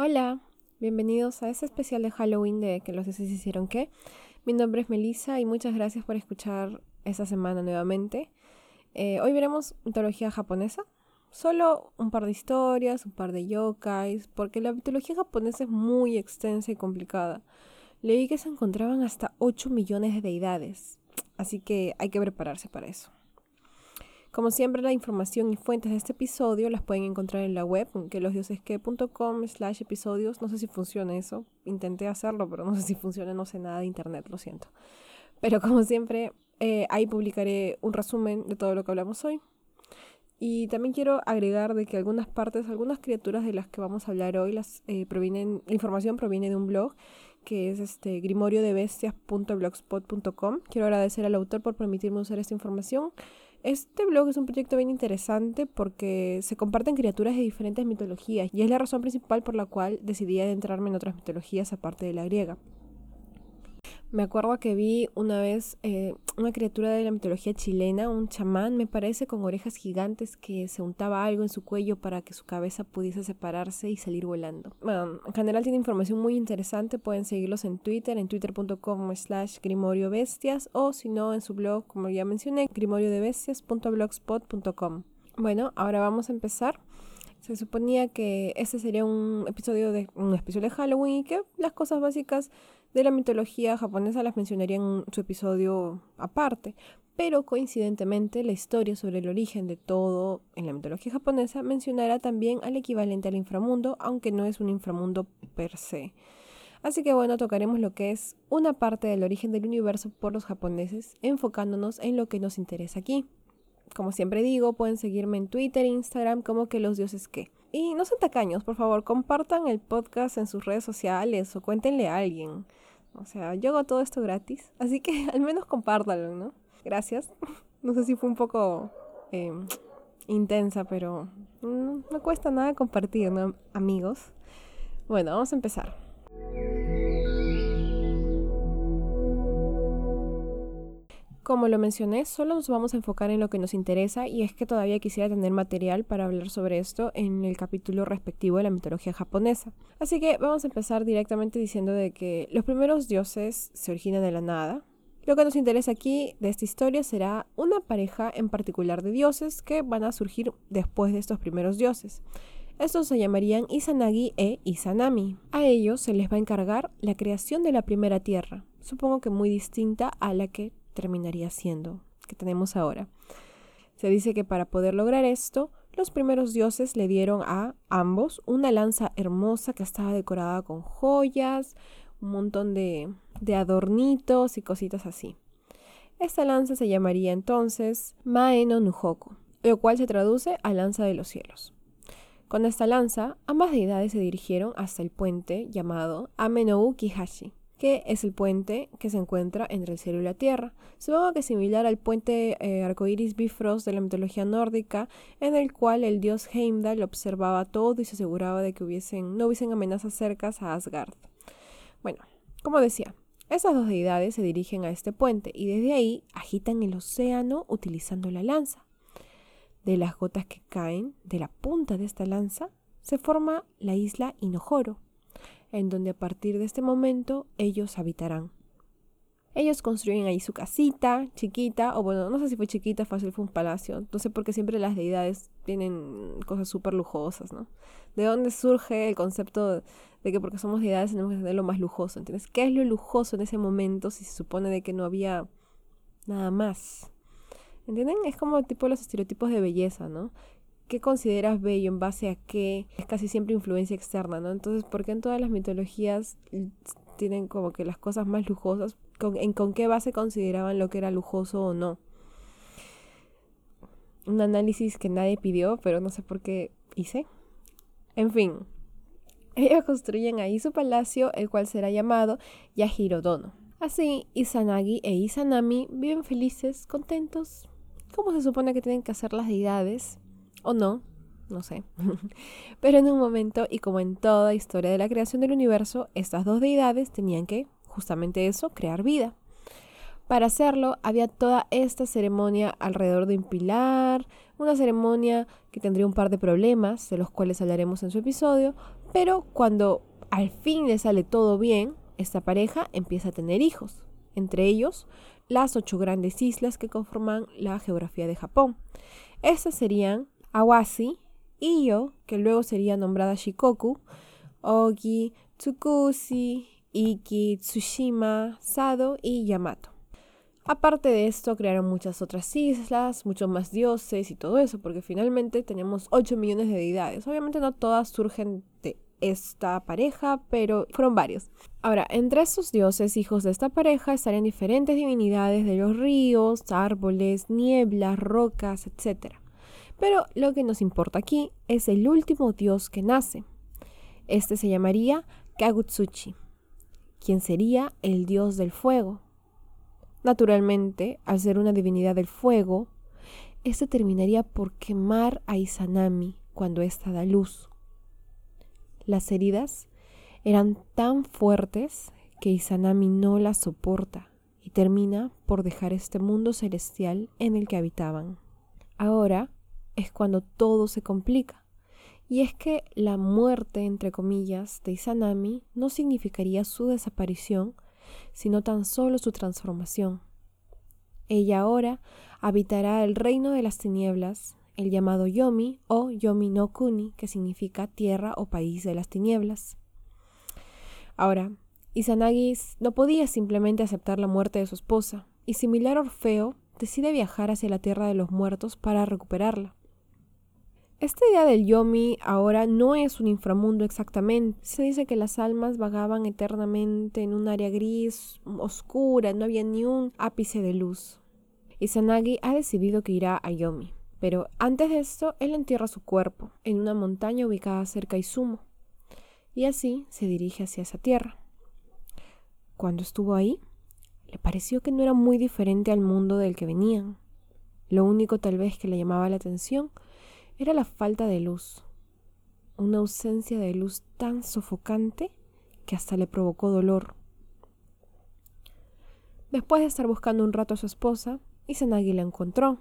Hola, bienvenidos a este especial de Halloween de Que los dioses hicieron qué. Mi nombre es Melissa y muchas gracias por escuchar esta semana nuevamente. Eh, hoy veremos mitología japonesa. Solo un par de historias, un par de yokais, porque la mitología japonesa es muy extensa y complicada. Leí que se encontraban hasta 8 millones de deidades, así que hay que prepararse para eso. Como siempre, la información y fuentes de este episodio las pueden encontrar en la web, que losdiosesque.com slash episodios. No sé si funciona eso. Intenté hacerlo, pero no sé si funciona, no sé nada de internet, lo siento. Pero como siempre, eh, ahí publicaré un resumen de todo lo que hablamos hoy. Y también quiero agregar de que algunas partes, algunas criaturas de las que vamos a hablar hoy, las eh, provienen, la información proviene de un blog que es este grimoriodebestias.blogspot.com. Quiero agradecer al autor por permitirme usar esta información. Este blog es un proyecto bien interesante porque se comparten criaturas de diferentes mitologías y es la razón principal por la cual decidí adentrarme en otras mitologías aparte de la griega. Me acuerdo que vi una vez eh, una criatura de la mitología chilena, un chamán, me parece, con orejas gigantes que se untaba algo en su cuello para que su cabeza pudiese separarse y salir volando. Bueno, en general tiene información muy interesante, pueden seguirlos en Twitter, en twitter.com slash grimoriobestias o si no en su blog, como ya mencioné, grimoriodebestias.blogspot.com. Bueno, ahora vamos a empezar. Se suponía que este sería un episodio de un especial de Halloween y que las cosas básicas de la mitología japonesa las mencionaría en su episodio aparte, pero coincidentemente la historia sobre el origen de todo en la mitología japonesa mencionará también al equivalente al inframundo, aunque no es un inframundo per se. Así que bueno, tocaremos lo que es una parte del origen del universo por los japoneses, enfocándonos en lo que nos interesa aquí. Como siempre digo, pueden seguirme en Twitter e Instagram como que los dioses que. Y no sean tacaños, por favor, compartan el podcast en sus redes sociales o cuéntenle a alguien. O sea, yo hago todo esto gratis, así que al menos compártanlo, ¿no? Gracias. No sé si fue un poco em, intensa, pero no, no cuesta nada compartir, ¿no, amigos? Bueno, vamos a empezar. Como lo mencioné, solo nos vamos a enfocar en lo que nos interesa y es que todavía quisiera tener material para hablar sobre esto en el capítulo respectivo de la mitología japonesa. Así que vamos a empezar directamente diciendo de que los primeros dioses se originan de la nada. Lo que nos interesa aquí de esta historia será una pareja en particular de dioses que van a surgir después de estos primeros dioses. Estos se llamarían Izanagi e Izanami. A ellos se les va a encargar la creación de la primera tierra, supongo que muy distinta a la que terminaría siendo que tenemos ahora. Se dice que para poder lograr esto, los primeros dioses le dieron a ambos una lanza hermosa que estaba decorada con joyas, un montón de, adornitos y cositas así. Esta lanza se llamaría entonces Maeno Nujoku, lo cual se traduce a lanza de los cielos. Con esta lanza, ambas deidades se dirigieron hasta el puente llamado Amenou Kihashi, que es el puente que se encuentra entre el cielo y la tierra. Supongo que similar al puente eh, arcoiris Bifrost de la mitología nórdica, en el cual el dios Heimdall observaba todo y se aseguraba de que hubiesen, no hubiesen amenazas cercas a Asgard. Bueno, como decía, esas dos deidades se dirigen a este puente y desde ahí agitan el océano utilizando la lanza. De las gotas que caen de la punta de esta lanza se forma la isla Inojoro en donde a partir de este momento ellos habitarán. Ellos construyen ahí su casita, chiquita, o bueno, no sé si fue chiquita, fácil fue un palacio. No sé por qué siempre las deidades tienen cosas súper lujosas, ¿no? ¿De dónde surge el concepto de que porque somos deidades tenemos que tener lo más lujoso? ¿Entiendes? ¿Qué es lo lujoso en ese momento si se supone de que no había nada más? ¿Entienden? Es como tipo los estereotipos de belleza, ¿no? Qué consideras bello, en base a qué, es casi siempre influencia externa, ¿no? Entonces, ¿por qué en todas las mitologías tienen como que las cosas más lujosas? ¿Con, en, ¿Con qué base consideraban lo que era lujoso o no? Un análisis que nadie pidió, pero no sé por qué hice. En fin, ellos construyen ahí su palacio, el cual será llamado Yajirodono. Así, Izanagi e Izanami viven felices, contentos, como se supone que tienen que hacer las deidades, o no, no sé. Pero en un momento, y como en toda historia de la creación del universo, estas dos deidades tenían que, justamente eso, crear vida. Para hacerlo, había toda esta ceremonia alrededor de un pilar, Una ceremonia que tendría un par de problemas, de los cuales hablaremos en su episodio, pero cuando al fin le sale todo bien, esta pareja empieza a tener hijos, entre ellos las ocho grandes islas que conforman la geografía de Japón. Estas serían Awasi, Iyo, que luego sería nombrada Shikoku, Ogi, Tsukushi, Iki, Tsushima, Sado y Yamato. Aparte de esto, crearon muchas otras islas, muchos más dioses y todo eso, porque finalmente tenemos 8 millones de deidades. Obviamente no todas surgen de esta pareja, pero fueron varios. Ahora, entre estos dioses, hijos de esta pareja, estarían diferentes divinidades de los ríos, árboles, nieblas, rocas, etc. Pero lo que nos importa aquí es el último dios que nace. Este se llamaría Kagutsuchi, quien sería el dios del fuego. Naturalmente, al ser una divinidad del fuego, este terminaría por quemar a Izanami cuando ésta da luz. Las heridas eran tan fuertes que Izanami no las soporta y termina por dejar este mundo celestial en el que habitaban. Ahora es cuando todo se complica. Y es que la muerte, entre comillas, de Izanami no significaría su desaparición, sino tan solo su transformación. Ella ahora habitará el reino de las tinieblas el llamado Yomi o Yomi no Kuni, que significa tierra o país de las tinieblas. Ahora, Izanagi no podía simplemente aceptar la muerte de su esposa, y similar a Orfeo, decide viajar hacia la tierra de los muertos para recuperarla. Esta idea del Yomi ahora no es un inframundo exactamente. Se dice que las almas vagaban eternamente en un área gris, oscura, no había ni un ápice de luz. Izanagi ha decidido que irá a Yomi. Pero antes de esto, él entierra su cuerpo en una montaña ubicada cerca de Izumo, y así se dirige hacia esa tierra. Cuando estuvo ahí, le pareció que no era muy diferente al mundo del que venían. Lo único tal vez que le llamaba la atención era la falta de luz, una ausencia de luz tan sofocante que hasta le provocó dolor. Después de estar buscando un rato a su esposa, Izanagi la encontró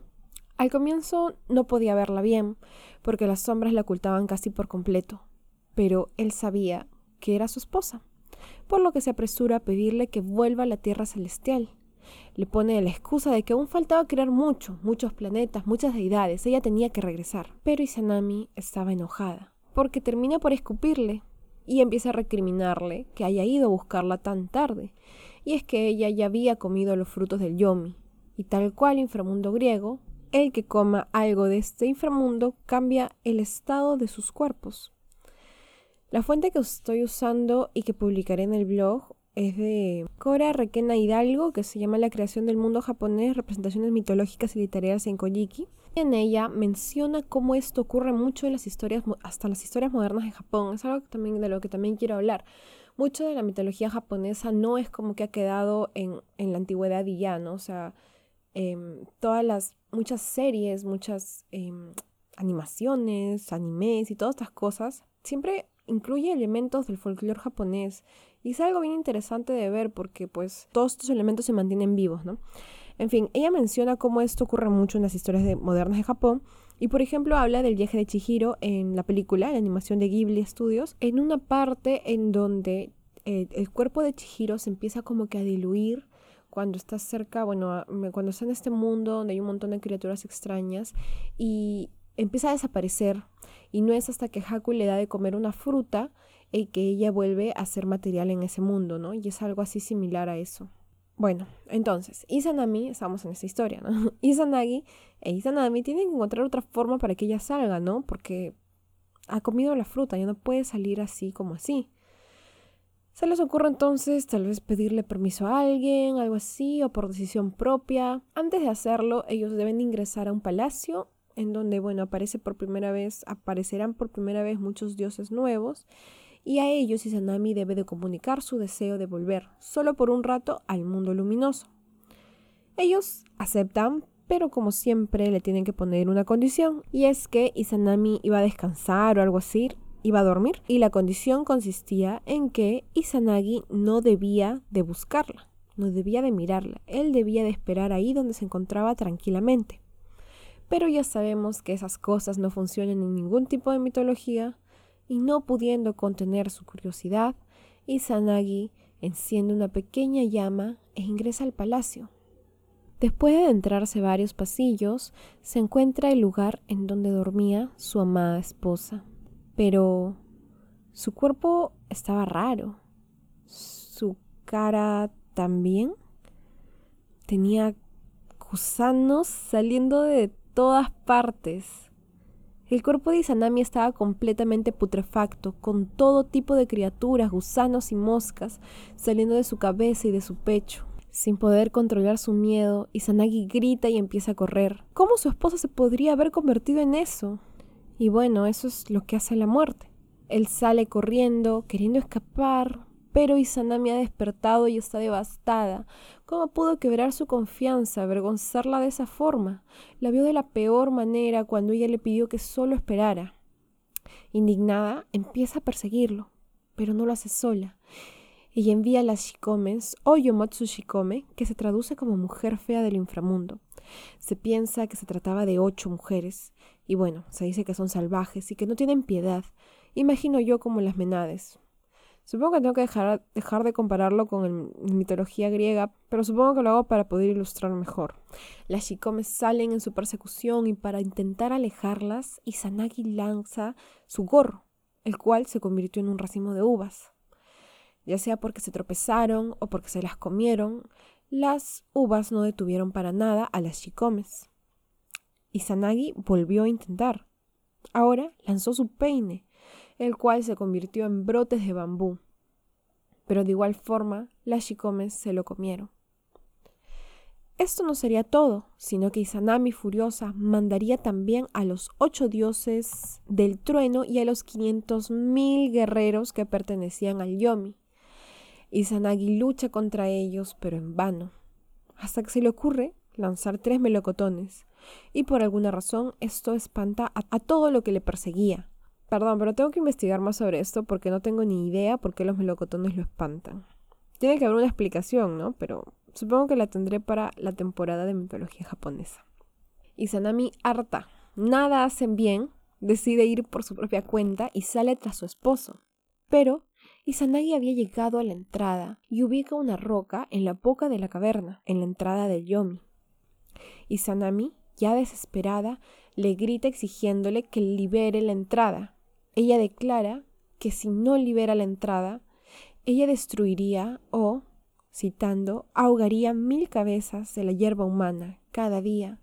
al comienzo no podía verla bien, porque las sombras la ocultaban casi por completo, pero él sabía que era su esposa, por lo que se apresura a pedirle que vuelva a la Tierra Celestial. Le pone la excusa de que aún faltaba crear mucho, muchos planetas, muchas deidades, ella tenía que regresar. Pero Izanami estaba enojada, porque termina por escupirle y empieza a recriminarle que haya ido a buscarla tan tarde. Y es que ella ya había comido los frutos del Yomi, y tal cual inframundo griego, el que coma algo de este inframundo cambia el estado de sus cuerpos. La fuente que estoy usando y que publicaré en el blog es de Cora Requena Hidalgo, que se llama La creación del mundo japonés, representaciones mitológicas y literarias en Kojiki. En ella menciona cómo esto ocurre mucho en las historias, hasta las historias modernas de Japón. Es algo también de lo que también quiero hablar. Mucho de la mitología japonesa no es como que ha quedado en, en la antigüedad y ya, ¿no? O sea, Em, todas las, muchas series, muchas em, animaciones, animes y todas estas cosas, siempre incluye elementos del folclore japonés. Y es algo bien interesante de ver porque pues todos estos elementos se mantienen vivos, ¿no? En fin, ella menciona cómo esto ocurre mucho en las historias de, modernas de Japón. Y por ejemplo habla del viaje de Chihiro en la película, la animación de Ghibli Studios, en una parte en donde eh, el cuerpo de Chihiro se empieza como que a diluir cuando estás cerca, bueno, cuando está en este mundo donde hay un montón de criaturas extrañas y empieza a desaparecer y no es hasta que Haku le da de comer una fruta y que ella vuelve a ser material en ese mundo, ¿no? Y es algo así similar a eso. Bueno, entonces, Izanami, estamos en esta historia, ¿no? Izanagi e Izanami tienen que encontrar otra forma para que ella salga, ¿no? Porque ha comido la fruta, ya no puede salir así como así. Se les ocurre entonces tal vez pedirle permiso a alguien, algo así, o por decisión propia. Antes de hacerlo, ellos deben ingresar a un palacio en donde, bueno, aparece por primera vez, aparecerán por primera vez muchos dioses nuevos, y a ellos Izanami debe de comunicar su deseo de volver, solo por un rato, al mundo luminoso. Ellos aceptan, pero como siempre le tienen que poner una condición, y es que Izanami iba a descansar o algo así, iba a dormir y la condición consistía en que Izanagi no debía de buscarla, no debía de mirarla, él debía de esperar ahí donde se encontraba tranquilamente. Pero ya sabemos que esas cosas no funcionan en ningún tipo de mitología, y no pudiendo contener su curiosidad, Izanagi enciende una pequeña llama e ingresa al palacio. Después de adentrarse varios pasillos, se encuentra el lugar en donde dormía su amada esposa. Pero su cuerpo estaba raro. Su cara también. Tenía gusanos saliendo de todas partes. El cuerpo de Izanami estaba completamente putrefacto, con todo tipo de criaturas, gusanos y moscas saliendo de su cabeza y de su pecho. Sin poder controlar su miedo, Izanagi grita y empieza a correr. ¿Cómo su esposa se podría haber convertido en eso? Y bueno, eso es lo que hace la muerte. Él sale corriendo, queriendo escapar, pero Izanami ha despertado y está devastada. ¿Cómo pudo quebrar su confianza, avergonzarla de esa forma? La vio de la peor manera cuando ella le pidió que solo esperara. Indignada, empieza a perseguirlo, pero no lo hace sola. Ella envía a las Shikomes, o Shikome, que se traduce como mujer fea del inframundo. Se piensa que se trataba de ocho mujeres, y bueno, se dice que son salvajes y que no tienen piedad. Imagino yo como las menades. Supongo que tengo que dejar, dejar de compararlo con la mitología griega, pero supongo que lo hago para poder ilustrar mejor. Las Shikomes salen en su persecución y para intentar alejarlas, Izanagi lanza su gorro, el cual se convirtió en un racimo de uvas ya sea porque se tropezaron o porque se las comieron, las uvas no detuvieron para nada a las Shikomes. Izanagi volvió a intentar. Ahora lanzó su peine, el cual se convirtió en brotes de bambú. Pero de igual forma, las Shikomes se lo comieron. Esto no sería todo, sino que Izanami furiosa mandaría también a los ocho dioses del trueno y a los quinientos mil guerreros que pertenecían al Yomi. Izanagi lucha contra ellos, pero en vano, hasta que se le ocurre lanzar tres melocotones, y por alguna razón esto espanta a, todo lo que le perseguía. Perdón, pero tengo que investigar más sobre esto porque no tengo ni idea por qué los melocotones lo espantan. Tiene que haber una explicación, ¿no? Pero supongo que la tendré para la temporada de mitología japonesa. Izanami harta, nada hacen bien, decide ir por su propia cuenta y sale tras su esposo. Pero Izanagi había llegado a la entrada y ubica una roca en la boca de la caverna, en la entrada del Yomi. Izanami, ya desesperada, le grita exigiéndole que libere la entrada. Ella declara que si no libera la entrada, ella destruiría o, citando, ahogaría mil cabezas de la hierba humana cada día.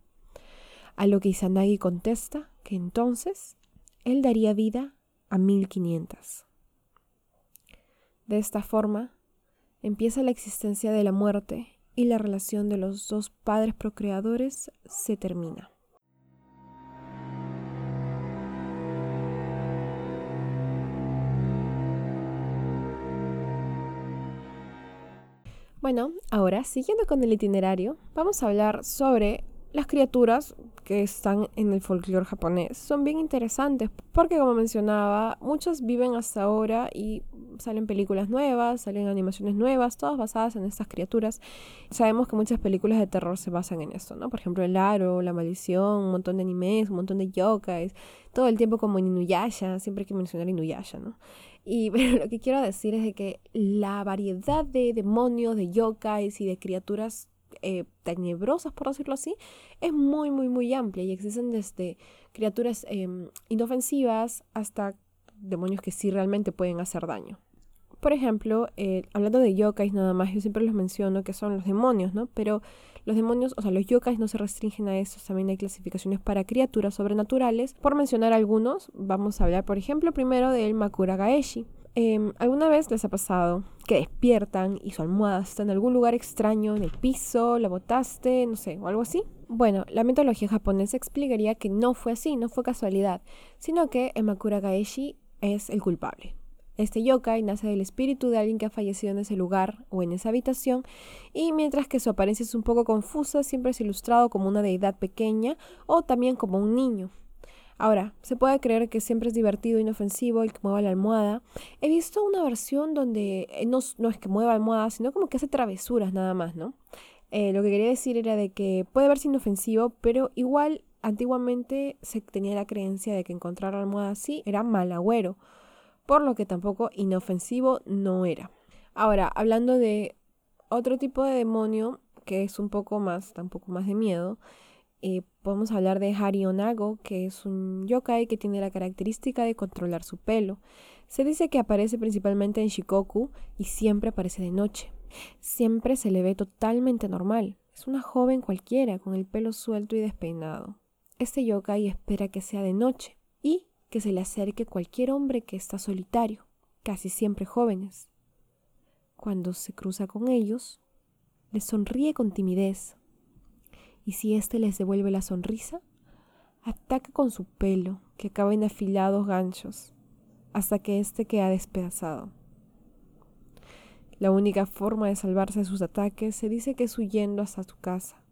A lo que Izanagi contesta que entonces él daría vida a mil quinientas. De esta forma, empieza la existencia de la muerte y la relación de los dos padres procreadores se termina. Bueno, ahora, siguiendo con el itinerario, vamos a hablar sobre las criaturas que están en el folclore japonés son bien interesantes porque como mencionaba, muchas viven hasta ahora y salen películas nuevas, salen animaciones nuevas, todas basadas en estas criaturas. Sabemos que muchas películas de terror se basan en esto, ¿no? Por ejemplo, El Aro, La Maldición, un montón de animes, un montón de yokais, todo el tiempo como en Inuyasha, siempre hay que mencionar Inuyasha, ¿no? Y lo que quiero decir es de que la variedad de demonios, de yokais y de criaturas eh, tenebrosas, por decirlo así, es muy, muy, muy amplia y existen desde criaturas em, inofensivas hasta demonios que sí realmente pueden hacer daño. Por ejemplo, eh, hablando de yokais nada más, yo siempre los menciono que son los demonios, ¿no? Pero los demonios, o sea, los yokais no se restringen a eso, también hay clasificaciones para criaturas sobrenaturales. Por mencionar algunos, vamos a hablar, por ejemplo, primero del Makura Gaeshi. Em, ¿Alguna vez les ha pasado que despiertan y su almohada está en algún lugar extraño, en el piso, la botaste, no sé, o algo así? Bueno, la mitología japonesa explicaría que no fue así, no fue casualidad, sino que Emakura Gaeshi es el culpable. Este yokai nace del espíritu de alguien que ha fallecido en ese lugar o en esa habitación, y mientras que su apariencia es un poco confusa, siempre es ilustrado como una deidad pequeña o también como un niño. Ahora, se puede creer que siempre es divertido, inofensivo el que mueva la almohada. He visto una versión donde eh, no, es que mueva almohada, sino como que hace travesuras nada más, ¿no? Eh, lo que quería decir era de que puede verse inofensivo, pero igual antiguamente se tenía la creencia de que encontrar almohada así era mal agüero, por lo que tampoco inofensivo no era. Ahora, hablando de otro tipo de demonio que es un poco más, tampoco más de miedo, eh, podemos hablar de Hari Onago, que es un yokai que tiene la característica de controlar su pelo. Se dice que aparece principalmente en Shikoku y siempre aparece de noche. Siempre se le ve totalmente normal. Es una joven cualquiera con el pelo suelto y despeinado. Este yokai espera que sea de noche que se le acerque cualquier hombre que está solitario, casi siempre jóvenes. Cuando se cruza con ellos, les sonríe con timidez y si éste les devuelve la sonrisa, ataca con su pelo, que acaba en afilados ganchos, hasta que éste queda despedazado. La única forma de salvarse de sus ataques se dice que es huyendo hasta tu casa,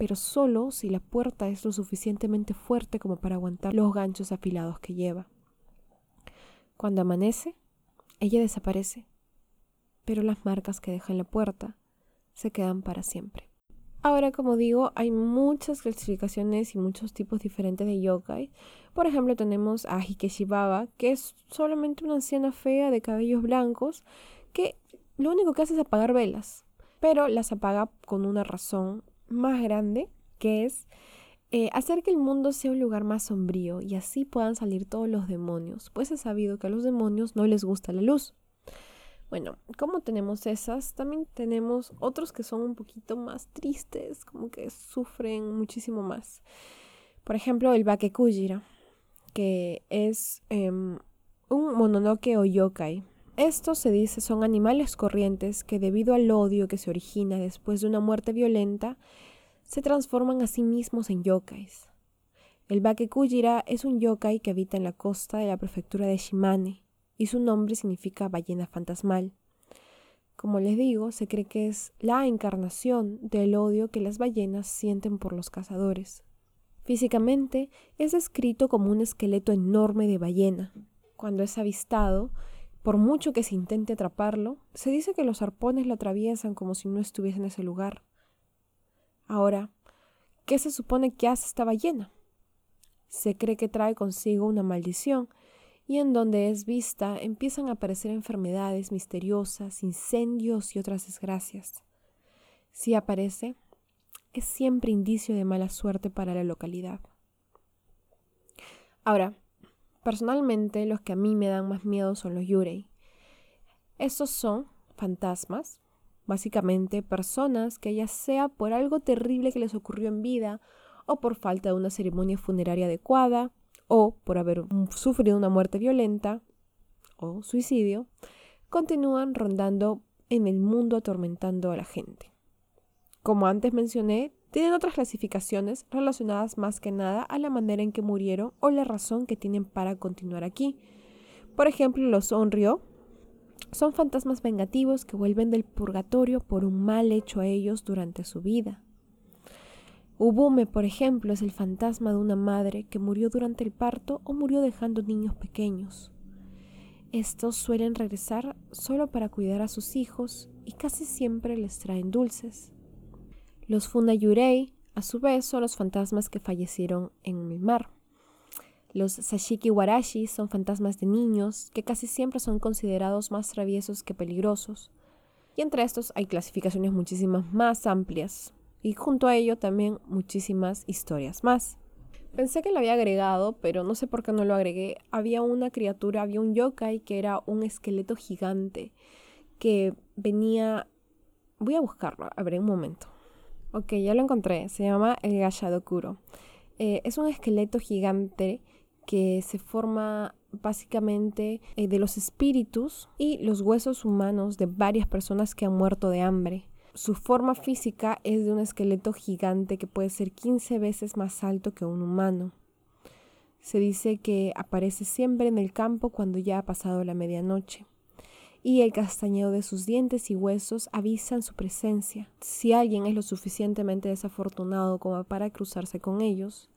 pero solo si la puerta es lo suficientemente fuerte como para aguantar los ganchos afilados que lleva. Cuando amanece, ella desaparece, pero las marcas que deja en la puerta se quedan para siempre. Ahora, como digo, hay muchas clasificaciones y muchos tipos diferentes de yokai. Por ejemplo, tenemos a Hikeshibaba, que es solamente una anciana fea de cabellos blancos que lo único que hace es apagar velas, pero las apaga con una razón más grande, que es eh, hacer que el mundo sea un lugar más sombrío y así puedan salir todos los demonios, pues es sabido que a los demonios no les gusta la luz. Bueno, como tenemos esas, también tenemos otros que son un poquito más tristes, como que sufren muchísimo más. Por ejemplo, el Bakekujira, que es em, un mononoke o yokai. Estos se dice son animales corrientes que debido al odio que se origina después de una muerte violenta, se transforman a sí mismos en yokais. El Bakekujira es un yokai que habita en la costa de la prefectura de Shimane, y su nombre significa ballena fantasmal. Como les digo, se cree que es la encarnación del odio que las ballenas sienten por los cazadores. Físicamente es descrito como un esqueleto enorme de ballena. Cuando es avistado, por mucho que se intente atraparlo, se dice que los arpones lo atraviesan como si no estuviese en ese lugar. Ahora, ¿qué se supone que hace esta ballena? Se cree que trae consigo una maldición y en donde es vista empiezan a aparecer enfermedades misteriosas, incendios y otras desgracias. Si aparece, es siempre indicio de mala suerte para la localidad. Ahora, personalmente los que a mí me dan más miedo son los yurei. Estos son fantasmas, básicamente personas que ya sea por algo terrible que les ocurrió en vida o por falta de una ceremonia funeraria adecuada, o por haber sufrido una muerte violenta o suicidio, continúan rondando en el mundo atormentando a la gente. Como antes mencioné, tienen otras clasificaciones relacionadas más que nada a la manera en que murieron o la razón que tienen para continuar aquí. Por ejemplo, los Onryo son fantasmas vengativos que vuelven del purgatorio por un mal hecho a ellos durante su vida. Ubume, por ejemplo, es el fantasma de una madre que murió durante el parto o murió dejando niños pequeños. Estos suelen regresar solo para cuidar a sus hijos y casi siempre les traen dulces. Los Funayurei, a su vez, son los fantasmas que fallecieron en el mar. Los Sashiki Warashi son fantasmas de niños que casi siempre son considerados más traviesos que peligrosos. Y entre estos hay clasificaciones muchísimas más amplias, y junto a ello también muchísimas historias más. Pensé que lo había agregado, pero no sé por qué no lo agregué. Había una criatura, había un yokai que era un esqueleto gigante que venía... Voy a buscarlo, a ver un momento. Ok, ya lo encontré. Se llama el Gashadokuro. Eh, es un esqueleto gigante que se forma básicamente eh, de los espíritus y los huesos humanos de varias personas que han muerto de hambre. Su forma física es de un esqueleto gigante que puede ser 15 veces más alto que un humano. Se dice que aparece siempre en el campo cuando ya ha pasado la medianoche, y el castañeo de sus dientes y huesos avisan su presencia. Si alguien es lo suficientemente desafortunado como para cruzarse con ellos,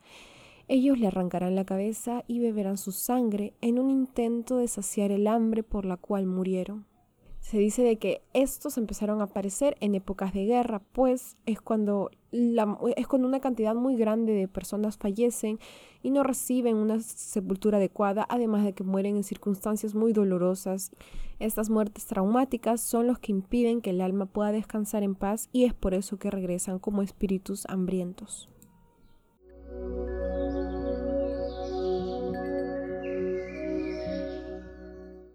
ellos le arrancarán la cabeza y beberán su sangre en un intento de saciar el hambre por la cual murieron. Se dice de que estos empezaron a aparecer en épocas de guerra, pues es cuando, es cuando una cantidad muy grande de personas fallecen y no reciben una sepultura adecuada, además de que mueren en circunstancias muy dolorosas. Estas muertes traumáticas son los que impiden que el alma pueda descansar en paz y es por eso que regresan como espíritus hambrientos.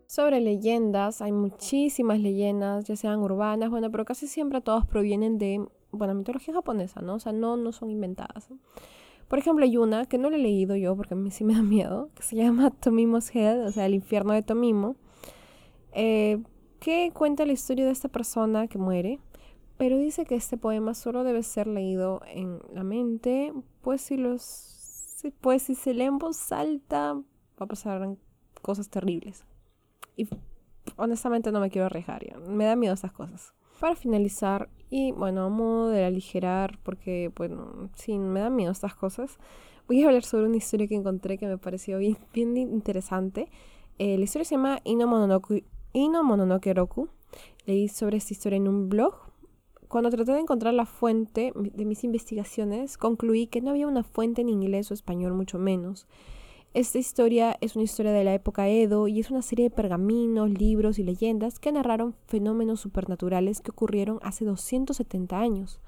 Sobre leyendas, hay muchísimas leyendas, ya sean urbanas, bueno, pero casi siempre todas provienen de, bueno, mitología japonesa, ¿no? O sea, no, no son inventadas. Por ejemplo, hay una que no la he leído yo porque a mí sí me da miedo, que se llama Tomimo's Hell, o sea, el infierno de Tomimo, eh, que cuenta la historia de esta persona que muere, pero dice que este poema solo debe ser leído en la mente, pues si los, pues si se lee en voz alta va a pasar cosas terribles. Y honestamente no me quiero arriesgar, me da miedo esas cosas. Para finalizar, y bueno, a modo de aligerar, porque bueno, sí, me da miedo estas cosas, voy a hablar sobre una historia que encontré que me pareció bien, bien interesante. Eh, la historia se llama Ino Mononoke, Ino Mononoke Roku. Leí sobre esta historia en un blog. Cuando traté de encontrar la fuente de mis investigaciones, concluí que no había una fuente en inglés o español, mucho menos. Esta historia es una historia de la época Edo y es una serie de pergaminos, libros y leyendas que narraron fenómenos supernaturales que ocurrieron hace 270 años.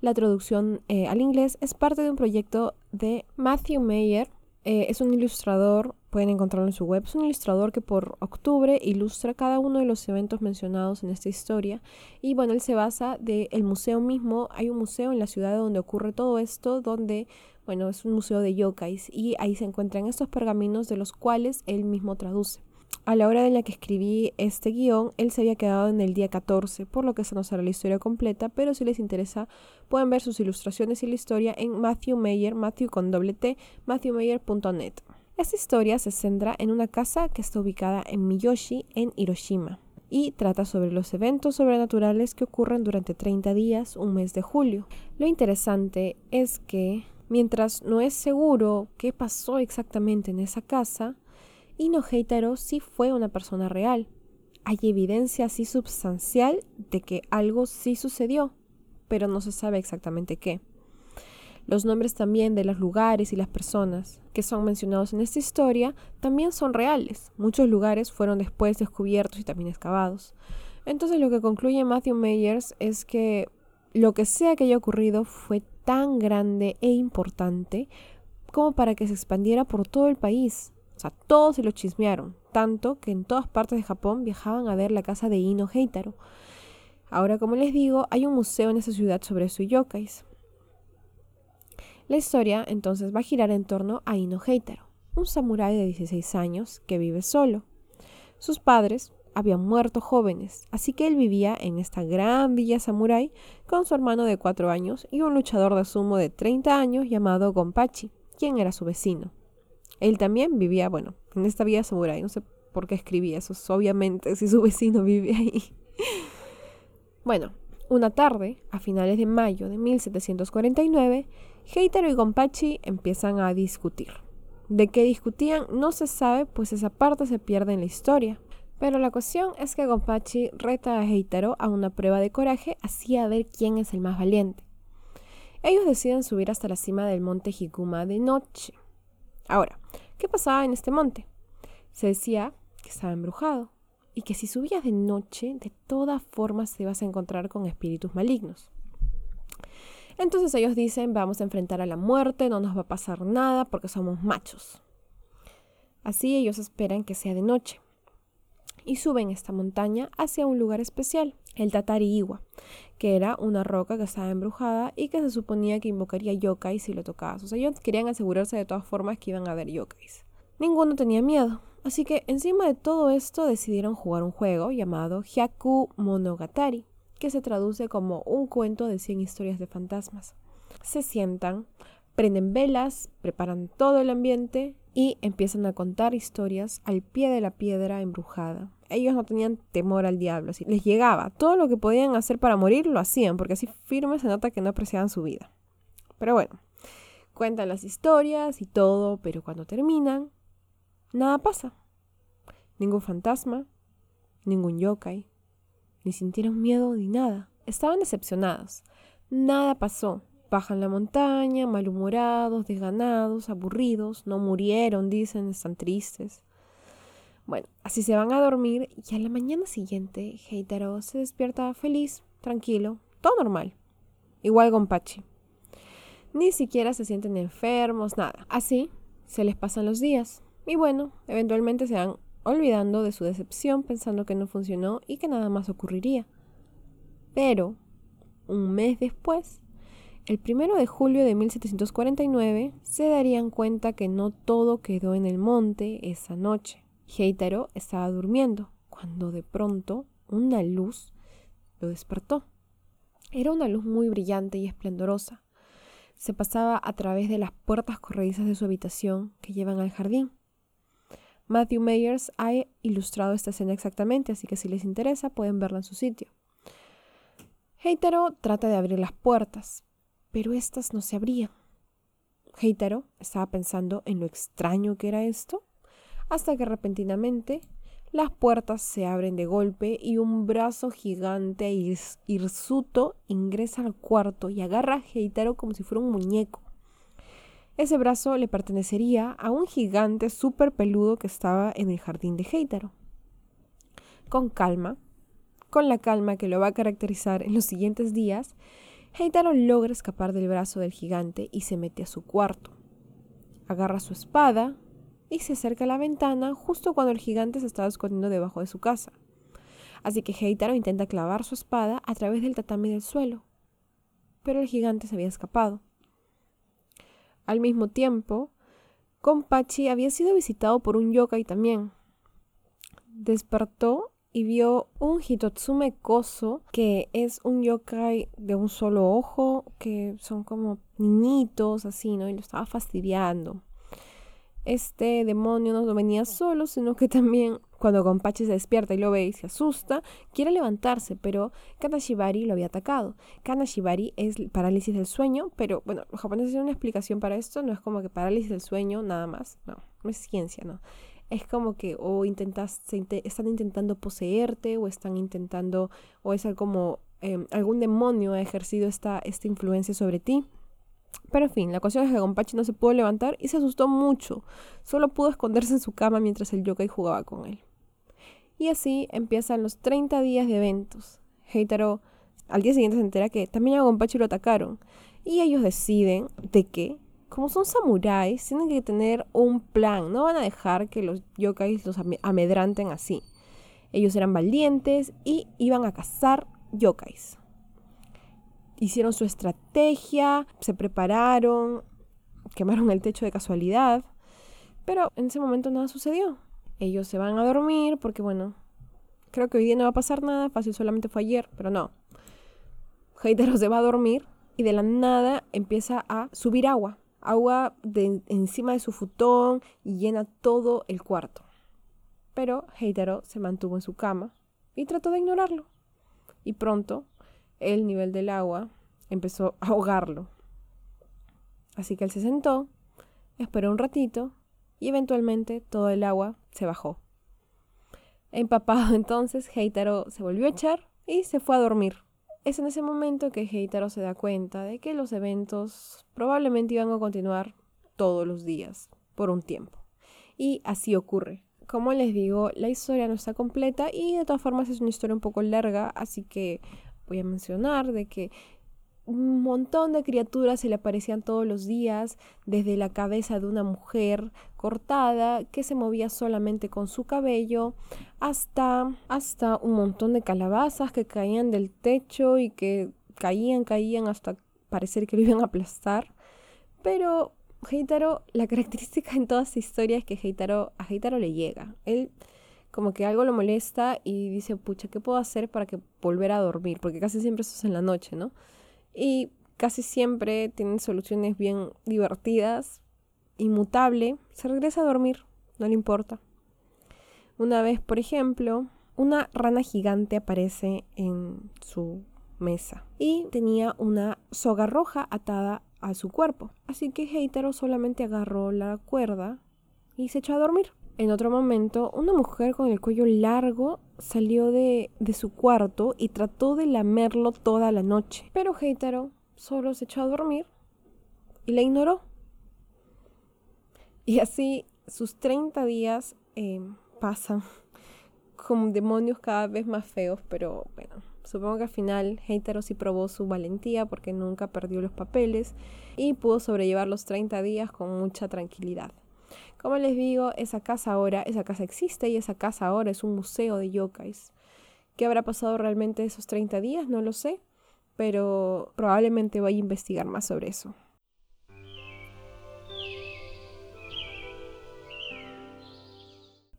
La traducción eh, al inglés es parte de un proyecto de Matthew Mayer. Eh, es un ilustrador, pueden encontrarlo en su web, es un ilustrador que por octubre ilustra cada uno de los eventos mencionados en esta historia. Y bueno, él se basa del el museo mismo. Hay un museo en la ciudad donde ocurre todo esto, donde bueno, es un museo de yokais y ahí se encuentran estos pergaminos de los cuales él mismo traduce. A la hora en la que escribí este guion, él se había quedado en el día 14, por lo que esa no será la historia completa, pero si les interesa pueden ver sus ilustraciones y la historia en Matthew Mayer, Matthew con doble T, matthewmayer.net. Esta historia se centra en una casa que está ubicada en Miyoshi, en Hiroshima, y trata sobre los eventos sobrenaturales que ocurren durante 30 días, un mes de julio. Lo interesante es que Mientras no es seguro qué pasó exactamente en esa casa, Ino Heitaro sí fue una persona real. Hay evidencia así substancial de que algo sí sucedió, pero no se sabe exactamente qué. Los nombres también de los lugares y las personas que son mencionados en esta historia también son reales. Muchos lugares fueron después descubiertos y también excavados. Entonces lo que concluye Matthew Meyers es que lo que sea que haya ocurrido fue tan grande e importante como para que se expandiera por todo el país. Todos se lo chismearon, tanto que en todas partes de Japón viajaban a ver la casa de Ino Heitaro. Ahora, como les digo, hay un museo en esa ciudad sobre su yokais. La historia entonces va a girar en torno a Ino Heitaro, un samurái de 16 años que vive solo. Sus padres, habían muerto jóvenes, así que él vivía en esta gran villa samurái con su hermano de cuatro años y un luchador de sumo de 30 años llamado Gonpachi, quien era su vecino. Él también vivía, bueno, en esta villa samurái, no sé por qué escribía eso, obviamente si su vecino vive ahí. bueno, una tarde, a finales de mayo de 1749, Heitaro y Gonpachi empiezan a discutir. De qué discutían no se sabe, pues esa parte se pierde en la historia. Pero la cuestión es que Gonpachi reta a Heitaro a una prueba de coraje, así a ver quién es el más valiente. Ellos deciden subir hasta la cima del monte Hikuma de noche. Ahora, ¿qué pasaba en este monte? Se decía que estaba embrujado y que si subías de noche, de todas formas te vas a encontrar con espíritus malignos. Entonces ellos dicen, vamos a enfrentar a la muerte, no nos va a pasar nada porque somos machos. Así ellos esperan que sea de noche y suben esta montaña hacia un lugar especial, el Tatari Iwa, que era una roca que estaba embrujada y que se suponía que invocaría yokais si lo tocabas. O sea, ellos querían asegurarse de todas formas que iban a haber yokais. Ninguno tenía miedo, así que encima de todo esto decidieron jugar un juego llamado Hyaku Monogatari, que se traduce como un cuento de 100 historias de fantasmas. Se sientan, prenden velas, preparan todo el ambiente y empiezan a contar historias al pie de la piedra embrujada ellos no tenían temor al diablo, así les llegaba. Todo lo que podían hacer para morir lo hacían, porque así firme se nota que no apreciaban su vida. Pero bueno, cuentan las historias y todo, pero cuando terminan, nada pasa. Ningún fantasma, ningún yokai, ni sintieron miedo ni nada. Estaban decepcionados. Nada pasó. Bajan la montaña, malhumorados, desganados, aburridos, no murieron, dicen, están tristes. Bueno, así se van a dormir y a la mañana siguiente Heitaro se despierta feliz, tranquilo, todo normal. Igual con Pachi. Ni siquiera se sienten enfermos, nada. Así se les pasan los días. Y bueno, eventualmente se van olvidando de su decepción pensando que no funcionó y que nada más ocurriría. Pero, un mes después, el primero de julio de 1749, se darían cuenta que no todo quedó en el monte esa noche. Heitaro estaba durmiendo cuando de pronto una luz lo despertó. Era una luz muy brillante y esplendorosa. Se pasaba a través de las puertas corredizas de su habitación que llevan al jardín. Matthew Mayers ha ilustrado esta escena exactamente, así que si les interesa pueden verla en su sitio. Heitaro trata de abrir las puertas, pero éstas no se abrían. Heitaro estaba pensando en lo extraño que era esto, hasta que repentinamente las puertas se abren de golpe y un brazo gigante e hirsuto ingresa al cuarto y agarra a Heitaro como si fuera un muñeco. Ese brazo le pertenecería a un gigante súper peludo que estaba en el jardín de Heitaro. Con calma, con la calma que lo va a caracterizar en los siguientes días, Heitaro logra escapar del brazo del gigante y se mete a su cuarto. Agarra su espada y se acerca a la ventana justo cuando el gigante se estaba escondiendo debajo de su casa. Así que Heitaro intenta clavar su espada a través del tatami del suelo. Pero el gigante se había escapado. Al mismo tiempo, Konpachi había sido visitado por un yokai también. Despertó y vio un Hitotsume Koso, que es un yokai de un solo ojo, que son como niñitos, así, ¿no? Y lo estaba fastidiando. Este demonio no venía solo, sino que también cuando Gonpachi se despierta y lo ve y se asusta, quiere levantarse, pero Kanashibari lo había atacado. Kanashibari es parálisis del sueño, pero bueno, los japoneses tienen una explicación para esto, no es como que parálisis del sueño nada más, no, no es ciencia, no. Es como que o intentas, están intentando poseerte o están intentando, o es como em, algún demonio ha ejercido esta, esta influencia sobre ti. Pero en fin, la cuestión es que Gonpachi no se pudo levantar y se asustó mucho. Solo pudo esconderse en su cama mientras el yokai jugaba con él. Y así empiezan los 30 días de eventos. Heitaro al día siguiente se entera que también a Gonpachi lo atacaron. Y ellos deciden de que, como son samuráis, tienen que tener un plan. No van a dejar que los yokais los amedranten así. Ellos eran valientes y iban a cazar yokais hicieron su estrategia, se prepararon, quemaron el techo de casualidad, pero en ese momento nada sucedió. Ellos se van a dormir porque, bueno, creo que hoy día no va a pasar nada, fácil solamente fue ayer, pero no. Heitaro se va a dormir y de la nada empieza a subir agua, agua de encima de su futón y llena todo el cuarto. Pero Heitaro se mantuvo en su cama y trató de ignorarlo. Y pronto el nivel del agua empezó a ahogarlo. Así que él se sentó, esperó un ratito y eventualmente todo el agua se bajó. Empapado entonces, Heitaro se volvió a echar y se fue a dormir. Es en ese momento que Heitaro se da cuenta de que los eventos probablemente iban a continuar todos los días, por un tiempo. Y así ocurre. Como les digo, la historia no está completa y de todas formas es una historia un poco larga, así que voy a mencionar de que un montón de criaturas se le aparecían todos los días, desde la cabeza de una mujer cortada que se movía solamente con su cabello, hasta, hasta un montón de calabazas que caían del techo y que caían, caían hasta parecer que lo iban a aplastar. Pero Heitaro, la característica en toda esta historia es que Heitaro, a Heitaro le llega. Él como que algo lo molesta y dice, pucha, ¿qué puedo hacer para que volver a dormir? Porque casi siempre eso es en la noche, ¿no? Y casi siempre tienen soluciones bien divertidas, inmutable, se regresa a dormir, no le importa. Una vez, por ejemplo, una rana gigante aparece en su mesa y tenía una soga roja atada a su cuerpo. Así que Heitaro solamente agarró la cuerda y se echó a dormir. En otro momento, una mujer con el cuello largo salió de, de su cuarto y trató de lamerlo toda la noche. Pero Heitaro solo se echó a dormir y la ignoró. Y así sus 30 días eh, pasan con demonios cada vez más feos, pero bueno, supongo que al final Heitaro sí probó su valentía porque nunca perdió los papeles y pudo sobrellevar los 30 días con mucha tranquilidad. Como les digo, esa casa ahora, esa casa existe y esa casa ahora es un museo de yokais. ¿Qué habrá pasado realmente esos 30 días? No lo sé, pero probablemente voy a investigar más sobre eso.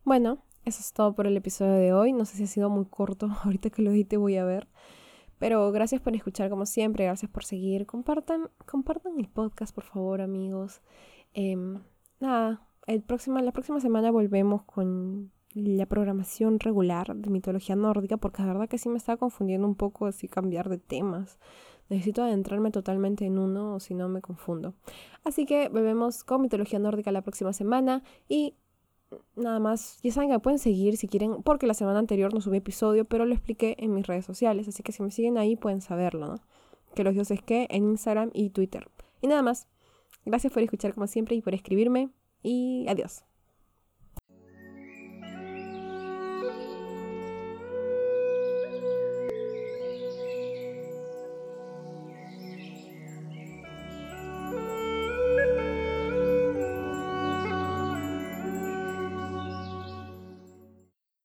Bueno, eso es todo por el episodio de hoy. No sé si ha sido muy corto, ahorita que lo edite voy a ver. Pero gracias por escuchar como siempre, gracias por seguir. Compartan, compartan el podcast, por favor, amigos. Em, nada, el próximo, la próxima semana volvemos con la programación regular de mitología nórdica, porque la verdad que sí me estaba confundiendo un poco así cambiar de temas. Necesito adentrarme totalmente en uno o si no me confundo. Así que volvemos con mitología nórdica la próxima semana y nada más, ya saben que me pueden seguir si quieren, porque la semana anterior no subí episodio, pero lo expliqué en mis redes sociales, así que si me siguen ahí pueden saberlo, ¿no? Que los dioses que en Instagram y Twitter. Y nada más. Gracias por escuchar como siempre y por escribirme y adiós.